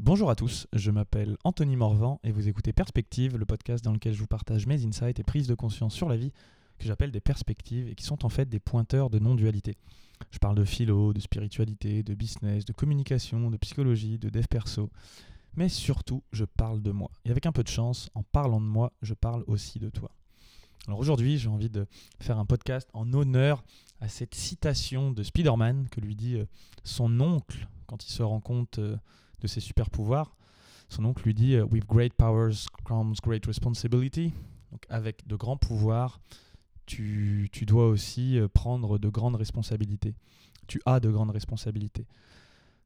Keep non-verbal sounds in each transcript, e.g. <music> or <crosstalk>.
Bonjour à tous, je m'appelle Anthony Morvan et vous écoutez Perspective, le podcast dans lequel je vous partage mes insights et prises de conscience sur la vie que j'appelle des perspectives et qui sont en fait des pointeurs de non-dualité. Je parle de philo, de spiritualité, de business, de communication, de psychologie, de dev perso, mais surtout je parle de moi. Et avec un peu de chance, en parlant de moi, je parle aussi de toi. Alors aujourd'hui, j'ai envie de faire un podcast en honneur à cette citation de Spider-Man que lui dit euh, son oncle quand il se rend compte euh, de ses super pouvoirs. Son oncle lui dit euh, With great powers comes great responsibility. Donc avec de grands pouvoirs, tu, tu dois aussi prendre de grandes responsabilités. Tu as de grandes responsabilités.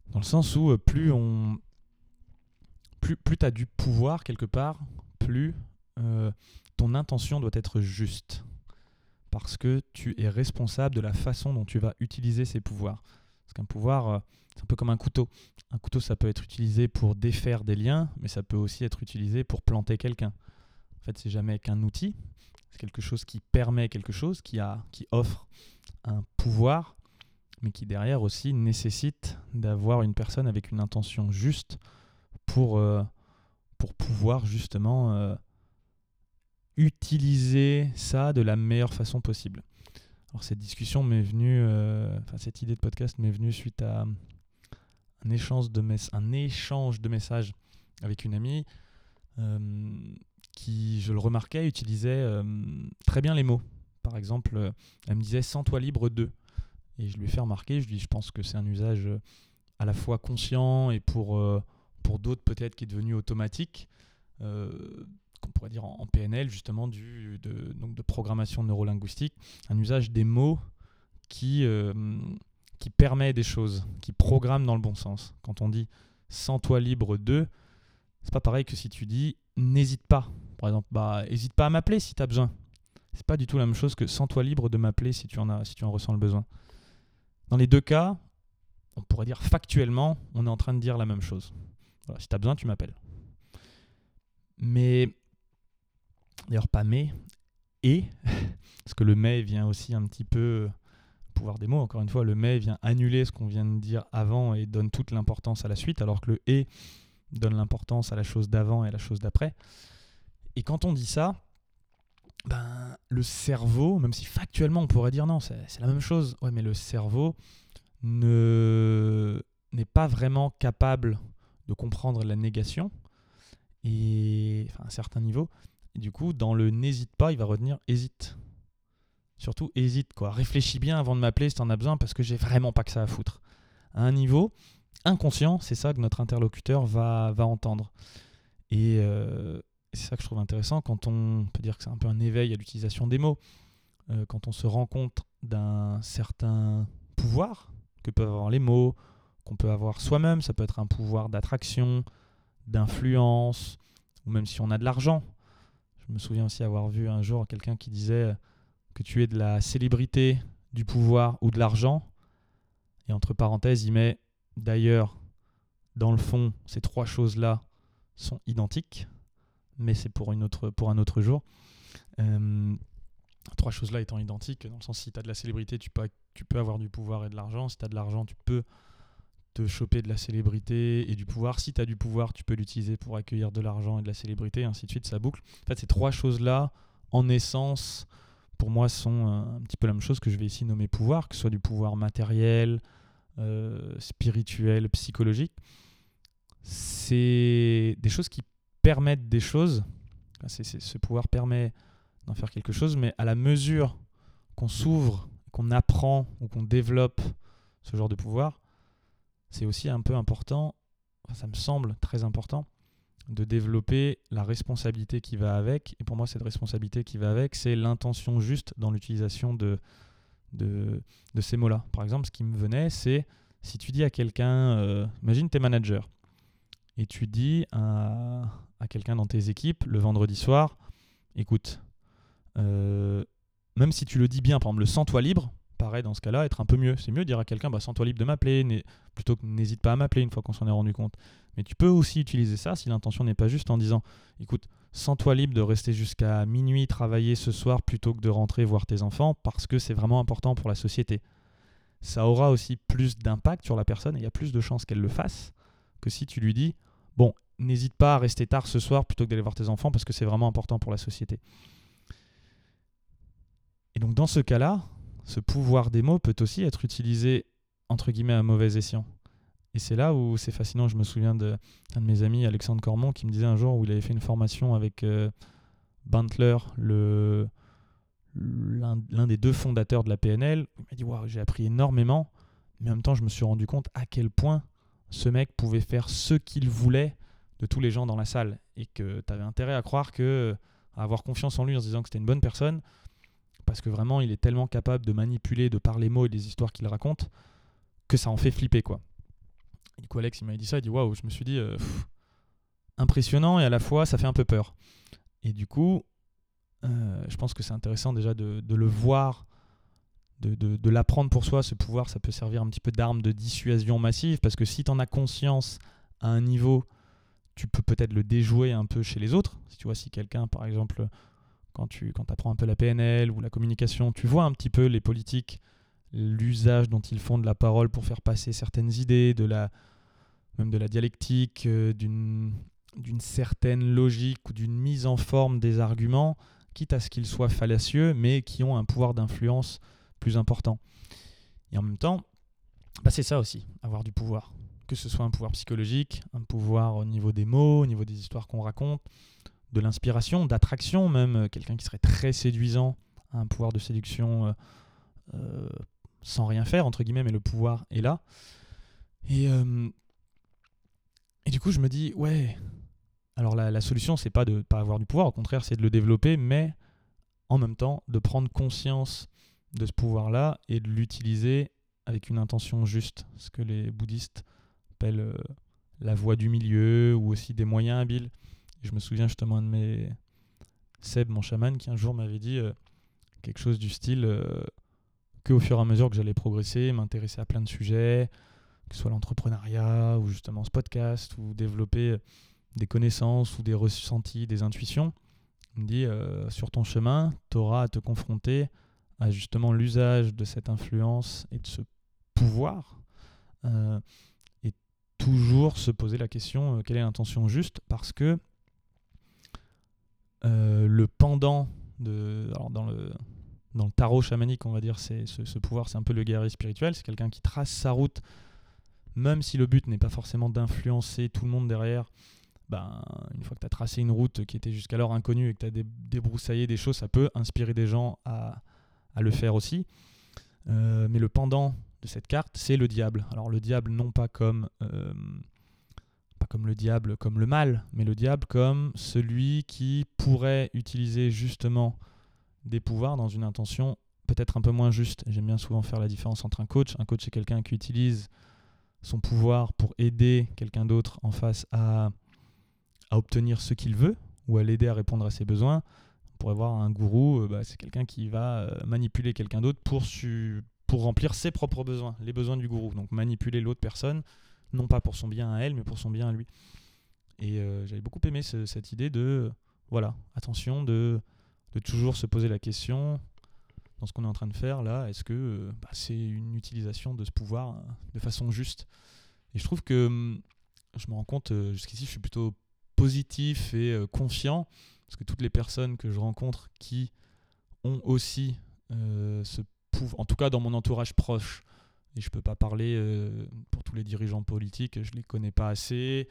Dans le sens où plus on plus, plus tu as du pouvoir quelque part, plus ton intention doit être juste parce que tu es responsable de la façon dont tu vas utiliser ces pouvoirs. Parce qu'un pouvoir, euh, c'est un peu comme un couteau. Un couteau, ça peut être utilisé pour défaire des liens, mais ça peut aussi être utilisé pour planter quelqu'un. En fait, c'est jamais qu'un outil, c'est quelque chose qui permet quelque chose, qui, offre un pouvoir, mais qui derrière aussi nécessite d'avoir une personne avec une intention juste pour, euh, pouvoir justement euh, utiliser ça de la meilleure façon possible. Alors cette discussion m'est venue, euh, enfin cette idée de podcast m'est venue suite à un échange de, messages avec une amie euh, qui, je le remarquais, utilisait euh, très bien les mots. Par exemple, elle me disait sans toi libre de. Et je lui ai fait remarquer, je lui dis, je pense que c'est un usage à la fois conscient et pour, pour d'autres peut-être qui est devenu automatique qu'on pourrait dire en, PNL, justement, de, donc de programmation neurolinguistique, un usage des mots qui, euh, qui permet des choses, qui programme dans le bon sens. Quand on dit sans toi libre de, c'est pas pareil que si tu dis n'hésite pas. Par exemple, bah, hésite pas à m'appeler si tu as besoin. C'est pas du tout la même chose que sans toi libre de m'appeler si tu en as, si tu en ressens le besoin. Dans les deux cas, on pourrait dire factuellement, on est en train de dire la même chose. si tu as besoin, tu m'appelles. Mais D'ailleurs, pas mais, et, <laughs> parce que le mais vient aussi un petit peu, pouvoir des mots, encore une fois, le mais vient annuler ce qu'on vient de dire avant et donne toute l'importance à la suite, alors que le et donne l'importance à la chose d'avant et à la chose d'après. Et quand on dit ça, ben, le cerveau, même si factuellement on pourrait dire non, c'est la même chose, ouais, mais le cerveau ne n'est pas vraiment capable de comprendre la négation. Et à un certain niveau du coup, dans le n'hésite pas, il va retenir hésite. Surtout hésite, quoi. Réfléchis bien avant de m'appeler si t'en as besoin parce que j'ai vraiment pas que ça à foutre. À un niveau inconscient, c'est ça que notre interlocuteur va, va entendre. Et euh, c'est ça que je trouve intéressant quand on peut dire que c'est un peu un éveil à l'utilisation des mots. Euh, quand on se rend compte d'un certain pouvoir que peuvent avoir les mots, qu'on peut avoir soi-même, ça peut être un pouvoir d'attraction, d'influence, ou même si on a de l'argent, je me souviens aussi avoir vu un jour quelqu'un qui disait que tu es de la célébrité, du pouvoir ou de l'argent. Et entre parenthèses, il met d'ailleurs, dans le fond, ces trois choses-là sont identiques, mais c'est pour, pour un autre jour. Euh, trois choses-là étant identiques, dans le sens si tu as de la célébrité, tu peux, tu peux avoir du pouvoir et de l'argent. Si tu as de l'argent, tu peux te choper de la célébrité et du pouvoir. Si tu as du pouvoir, tu peux l'utiliser pour accueillir de l'argent et de la célébrité, et ainsi de suite, ça boucle. En fait, ces trois choses-là, en essence, pour moi, sont un, petit peu la même chose que je vais ici nommer pouvoir, que ce soit du pouvoir matériel, euh, spirituel, psychologique. C'est des choses qui permettent des choses. ce pouvoir permet d'en faire quelque chose, mais à la mesure qu'on s'ouvre, qu'on apprend ou qu'on développe ce genre de pouvoir, c'est aussi un peu important, ça me semble très important, de développer la responsabilité qui va avec. Et pour moi, cette responsabilité qui va avec, c'est l'intention juste dans l'utilisation de, ces mots-là. Par exemple, ce qui me venait, c'est si tu dis à quelqu'un, euh, imagine tes managers, et tu dis à, quelqu'un dans tes équipes le vendredi soir, écoute, euh, même si tu le dis bien, par exemple, le sens-toi libre, paraît dans ce cas-là être un peu mieux. C'est mieux de dire à quelqu'un, bah, sens-toi libre de m'appeler, plutôt que n'hésite pas à m'appeler une fois qu'on s'en est rendu compte. Mais tu peux aussi utiliser ça si l'intention n'est pas juste en disant, écoute, sens-toi libre de rester jusqu'à minuit travailler ce soir plutôt que de rentrer voir tes enfants parce que c'est vraiment important pour la société. Ça aura aussi plus d'impact sur la personne et il y a plus de chances qu'elle le fasse que si tu lui dis, bon, n'hésite pas à rester tard ce soir plutôt que d'aller voir tes enfants parce que c'est vraiment important pour la société. Et donc dans ce cas-là, ce pouvoir des mots peut aussi être utilisé entre guillemets à mauvais escient. Et c'est là où c'est fascinant. Je me souviens d'un de, mes amis, Alexandre Cormont, qui me disait un jour où il avait fait une formation avec euh, l'un des deux fondateurs de la PNL. Il m'a dit Waouh, j'ai appris énormément, mais en même temps, je me suis rendu compte à quel point ce mec pouvait faire ce qu'il voulait de tous les gens dans la salle et que tu avais intérêt à croire que, à avoir confiance en lui en se disant que c'était une bonne personne, parce que vraiment, il est tellement capable de manipuler, de par les mots et des histoires qu'il raconte, que ça en fait flipper, quoi. du coup, Alex, il m'a dit ça, il dit Waouh, je me suis dit euh, impressionnant et à la fois, ça fait un peu peur. Et du coup, euh, je pense que c'est intéressant déjà de, le voir, de, de, l'apprendre pour soi. Ce pouvoir, ça peut servir un petit peu d'arme de dissuasion massive, parce que si tu en as conscience à un niveau, tu peux peut-être le déjouer un peu chez les autres. Si tu vois, si quelqu'un, par exemple, quand tu apprends un peu la PNL ou la communication, tu vois un petit peu les politiques, l'usage dont ils font de la parole pour faire passer certaines idées, de même de la dialectique, euh, d'une d'une certaine logique ou d'une mise en forme des arguments, quitte à ce qu'ils soient fallacieux, mais qui ont un pouvoir d'influence plus important. Et en même temps, bah c'est ça aussi, avoir du pouvoir. Que ce soit un pouvoir psychologique, un pouvoir au niveau des mots, au niveau des histoires qu'on raconte, de l'inspiration, d'attraction même. Quelqu'un qui serait très séduisant un pouvoir de séduction euh, euh, sans rien faire, entre guillemets, mais le pouvoir est là. Et, euh, et du coup, je me dis, ouais, alors la, solution, c'est pas de pas avoir du pouvoir, au contraire, c'est de le développer, mais en même temps de prendre conscience de ce pouvoir-là et de l'utiliser avec une intention juste, ce que les bouddhistes appellent euh, la voie du milieu ou aussi des moyens habiles. Je me souviens justement de mes Seb, mon chaman, qui un jour m'avait dit euh, quelque chose du style euh, que au fur et à mesure que j'allais progresser, m'intéresser à plein de sujets, que ce soit l'entrepreneuriat ou justement ce podcast ou développer des connaissances ou des ressentis, des intuitions. Il me dit, euh, sur ton chemin, tu auras à te confronter à justement l'usage de cette influence et de ce pouvoir. Euh, et toujours se poser la question, euh, quelle est l'intention juste Parce que le pendant de... Dans le, dans le tarot chamanique, on va dire, c'est ce, pouvoir, c'est un peu le guerrier spirituel. C'est quelqu'un qui trace sa route, même si le but n'est pas forcément d'influencer tout le monde derrière, ben, une fois que tu as tracé une route qui était jusqu'alors inconnue et que tu as débroussaillé des choses, ça peut inspirer des gens à, le faire aussi. Euh, mais le pendant de cette carte, c'est le diable. Alors le diable, non pas comme, euh, comme le diable, comme le mal, mais le diable comme celui qui pourrait utiliser justement des pouvoirs dans une intention peut-être un peu moins juste. J'aime bien souvent faire la différence entre un coach. Un coach, c'est quelqu'un qui utilise son pouvoir pour aider quelqu'un d'autre en face à à obtenir ce qu'il veut ou à l'aider à répondre à ses besoins. On pourrait voir un gourou, euh, bah, c'est quelqu'un qui va euh, manipuler quelqu'un d'autre pour, pour remplir ses propres besoins, les besoins du gourou. Donc manipuler l'autre personne, non pas pour son bien à elle, mais pour son bien à lui. Et euh, j'avais beaucoup aimé cette idée de, voilà, attention, de, de toujours se poser la question dans ce qu'on est en train de faire là, est-ce que bah, c'est une utilisation de ce pouvoir de façon juste? Et je trouve que hum, je me rends compte, jusqu'ici, je suis plutôt positif et euh, confiant, parce que toutes les personnes que je rencontre qui ont aussi euh, ce pouvoir, en tout cas dans mon entourage proche, et je ne peux pas parler euh, pour tous les dirigeants politiques, je ne les connais pas assez,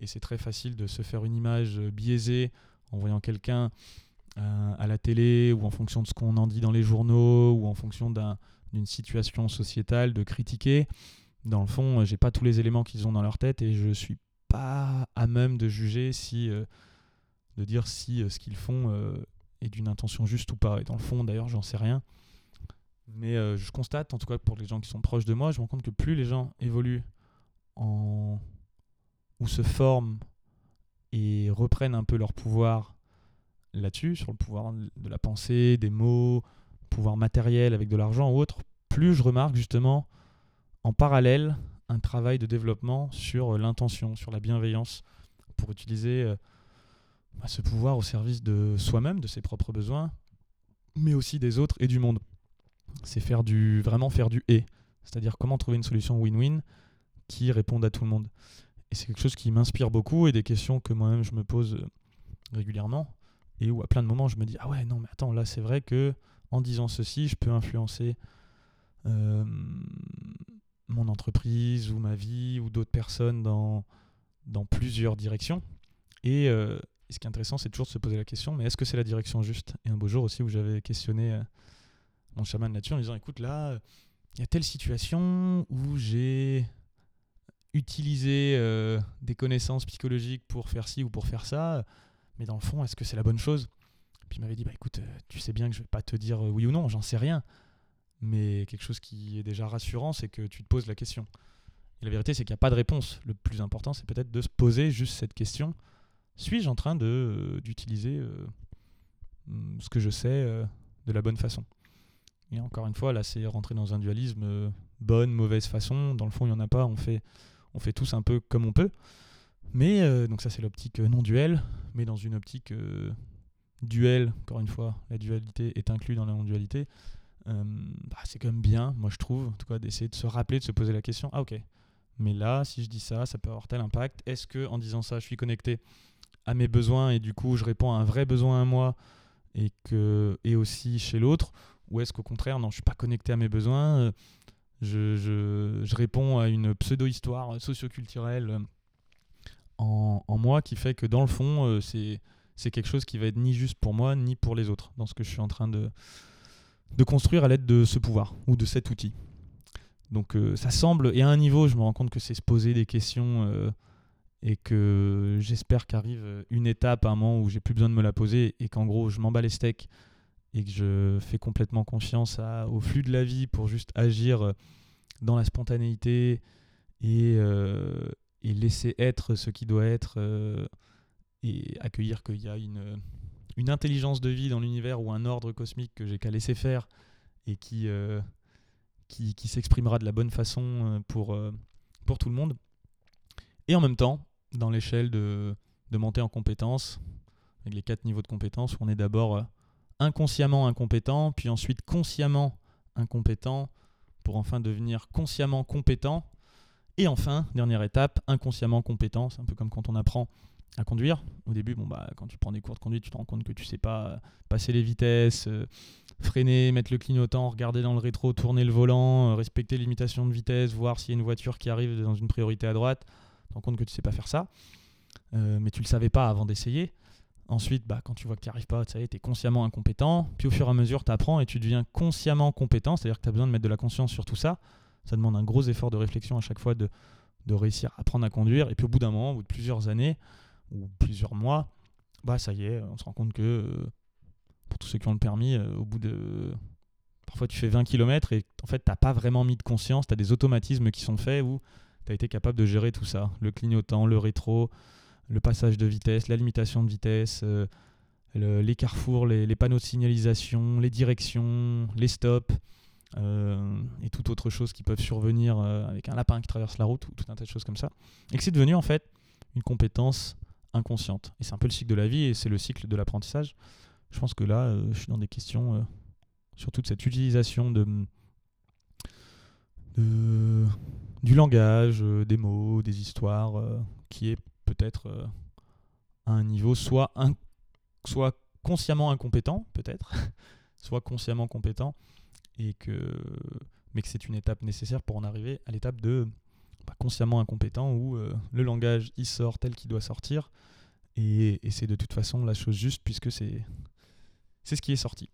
et c'est très facile de se faire une image biaisée en voyant quelqu'un à la télé ou en fonction de ce qu'on en dit dans les journaux ou en fonction d'une situation sociétale, de critiquer. Dans le fond, j'ai pas tous les éléments qu'ils ont dans leur tête et je suis pas à même de juger si, euh, de dire si euh, ce qu'ils font euh, est d'une intention juste ou pas. Et dans le fond, d'ailleurs, j'en sais rien. Mais je constate, en tout cas pour les gens qui sont proches de moi, je me rends compte que plus les gens évoluent en... ou se forment et reprennent un peu leur pouvoir là-dessus, sur le pouvoir de la pensée, des mots, pouvoir matériel avec de l'argent ou autre, plus je remarque justement en parallèle un travail de développement sur euh, l'intention, sur la bienveillance, pour utiliser euh, bah, ce pouvoir au service de soi-même, de ses propres besoins, mais aussi des autres et du monde. C'est faire du, vraiment faire du et, c'est-à-dire comment trouver une solution win-win qui réponde à tout le monde. et c'est quelque chose qui m'inspire beaucoup et des questions que moi-même je me pose euh, régulièrement. Et où à plein de moments je me dis ah ouais non mais attends là c'est vrai que en disant ceci je peux influencer euh, mon entreprise ou ma vie ou d'autres personnes dans, dans plusieurs directions et euh, ce qui est intéressant c'est toujours de se poser la question mais est-ce que c'est la direction juste? Et un beau jour aussi où j'avais questionné mon chaman là-dessus en disant écoute là il y a telle situation où j'ai utilisé euh, des connaissances psychologiques pour faire ci ou pour faire ça, mais dans le fond, est-ce que c'est la bonne chose? Puis il m'avait dit, bah écoute, euh, tu sais bien que je vais pas te dire euh, oui ou non, j'en sais rien. Mais quelque chose qui est déjà rassurant, c'est que tu te poses la question. Et la vérité, c'est qu'il n'y a pas de réponse. Le plus important, c'est peut-être de se poser juste cette question. Suis-je en train d'utiliser ce que je sais de la bonne façon? Et encore une fois, là, c'est rentrer dans un dualisme euh, bonne, mauvaise façon. Dans le fond, il n'y en a pas. On fait, on fait tous un peu comme on peut. Mais, euh, donc ça, c'est l'optique euh, non-duel. Mais dans une optique duel, encore une fois, la dualité est inclue dans la non-dualité. Bah, c'est quand même bien, moi je trouve, en tout cas, d'essayer de se rappeler, de se poser la question ah, ok, mais là, si je dis ça, ça peut avoir tel impact. Est-ce que en disant ça, je suis connecté à mes besoins et du coup, je réponds à un vrai besoin à moi et, que, et aussi chez l'autre ou est-ce qu'au contraire, non, je suis pas connecté à mes besoins, euh, je, je, réponds à une pseudo-histoire socioculturelle euh, en, en, moi qui fait que dans le fond, euh, c'est, quelque chose qui va être ni juste pour moi, ni pour les autres, dans ce que je suis en train de, de construire à l'aide de ce pouvoir ou de cet outil. Donc ça semble, et à un niveau, je me rends compte que c'est se poser des questions et que j'espère qu'arrive une étape un moment où j'ai plus besoin de me la poser et qu'en gros je m'en bats les steaks et que je fais complètement confiance au flux de la vie pour juste agir euh, dans la spontanéité et, euh, et laisser être ce qui doit être euh, et accueillir qu'il y a une, intelligence de vie dans l'univers ou un ordre cosmique que j'ai qu'à laisser faire et qui, qui, qui s'exprimera de la bonne façon pour, pour tout le monde. Et en même temps, dans l'échelle de, de montée en compétences, avec les quatre niveaux de compétences, on est d'abord inconsciemment incompétent, puis ensuite consciemment incompétent, pour enfin devenir consciemment compétent. Et enfin, dernière étape, inconsciemment compétent. C'est un peu comme quand on apprend à conduire. Au début, bon, bah, quand tu prends des cours de conduite, tu te rends compte que tu sais pas euh, passer les vitesses, euh, freiner, mettre le clignotant, regarder dans le rétro, tourner le volant, euh, respecter les limitations de vitesse, voir s'il y a une voiture qui arrive dans une priorité à droite. Tu te rends compte que tu sais pas faire ça. mais tu le savais pas avant d'essayer. Ensuite, bah, quand tu vois que tu n'y arrives pas, tu es consciemment incompétent. Puis au fur et à mesure, tu apprends et tu deviens consciemment compétent, c'est-à-dire que tu as besoin de mettre de la conscience sur tout ça. Ça demande un gros effort de réflexion à chaque fois de, de réussir à apprendre à conduire. Et puis au bout d'un moment, au bout de plusieurs années ou plusieurs mois, bah ça y est, on se rend compte que euh, pour tous ceux qui ont le permis, euh, au bout de. Parfois tu fais 20 km et en fait, tu n'as pas vraiment mis de conscience, tu as des automatismes qui sont faits où tu as été capable de gérer tout ça. Le clignotant, le rétro, le passage de vitesse, la limitation de vitesse, euh, les carrefours, les, panneaux de signalisation, les directions, les stops euh, et toute autre chose qui peuvent survenir euh, avec un lapin qui traverse la route ou tout un tas de choses comme ça. Et que c'est devenu en fait une compétence inconsciente. Et c'est un peu le cycle de la vie et c'est le cycle de l'apprentissage. Je pense que là, je suis dans des questions sur toute cette utilisation de, du langage, des mots, des histoires, qui est euh, à un niveau soit, soit consciemment incompétent, peut-être, <laughs> soit consciemment compétent, et que, mais que c'est une étape nécessaire pour en arriver à l'étape de bah, consciemment incompétent où euh, le langage il sort tel qu'il doit sortir, et, c'est de toute façon la chose juste puisque c'est ce qui est sorti.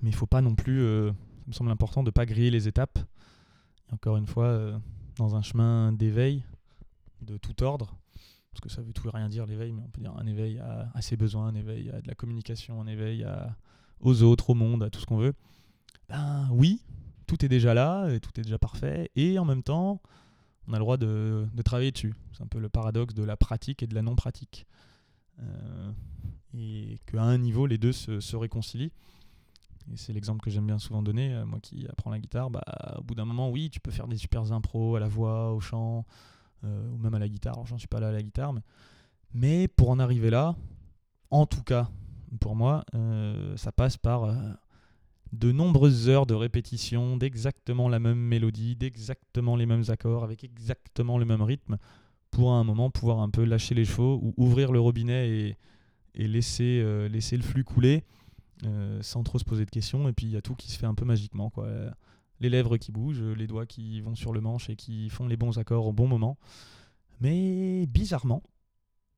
Mais il faut pas non plus, euh, ça me semble important de ne pas griller les étapes. encore une fois, dans un chemin d'éveil de tout ordre, parce que ça veut tout et rien dire l'éveil, mais on peut dire un éveil à, ses besoins, un éveil à de la communication, un éveil aux autres, au monde, à tout ce qu'on veut. Ben oui, tout est déjà là, et tout est déjà parfait, et en même temps, on a le droit de, travailler dessus. C'est un peu le paradoxe de la pratique et de la non-pratique. Euh, et qu'à un niveau, les deux se, se réconcilient. Et c'est l'exemple que j'aime bien souvent donner, euh, moi qui apprends la guitare, bah, au bout d'un moment, oui, tu peux faire des super impros à la voix, au chant, ou même à la guitare. J'en suis pas là à la guitare, mais, pour en arriver là, en tout cas, pour moi, euh, ça passe par euh, de nombreuses heures de répétition d'exactement la même mélodie, d'exactement les mêmes accords, avec exactement le même rythme, pour à un moment pouvoir un peu lâcher les chevaux ou ouvrir le robinet et, et laisser, euh, laisser le flux couler euh, sans trop se poser de questions. Et puis il y a tout qui se fait un peu magiquement. Quoi. Les lèvres qui bougent, les doigts qui vont sur le manche et qui font les bons accords au bon moment. Mais bizarrement,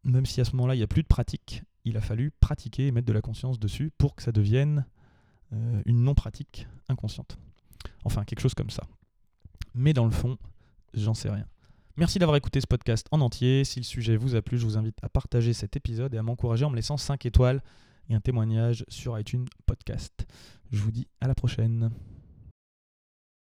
même si à ce moment-là il n'y a plus de pratique, il a fallu pratiquer et mettre de la conscience dessus pour que ça devienne euh, une non-pratique inconsciente. Enfin, quelque chose comme ça. Mais dans le fond, j'en sais rien. Merci d'avoir écouté ce podcast en entier. Si le sujet vous a plu, je vous invite à partager cet épisode et à m'encourager en me laissant 5 étoiles et un témoignage sur iTunes Podcast. Je vous dis à la prochaine.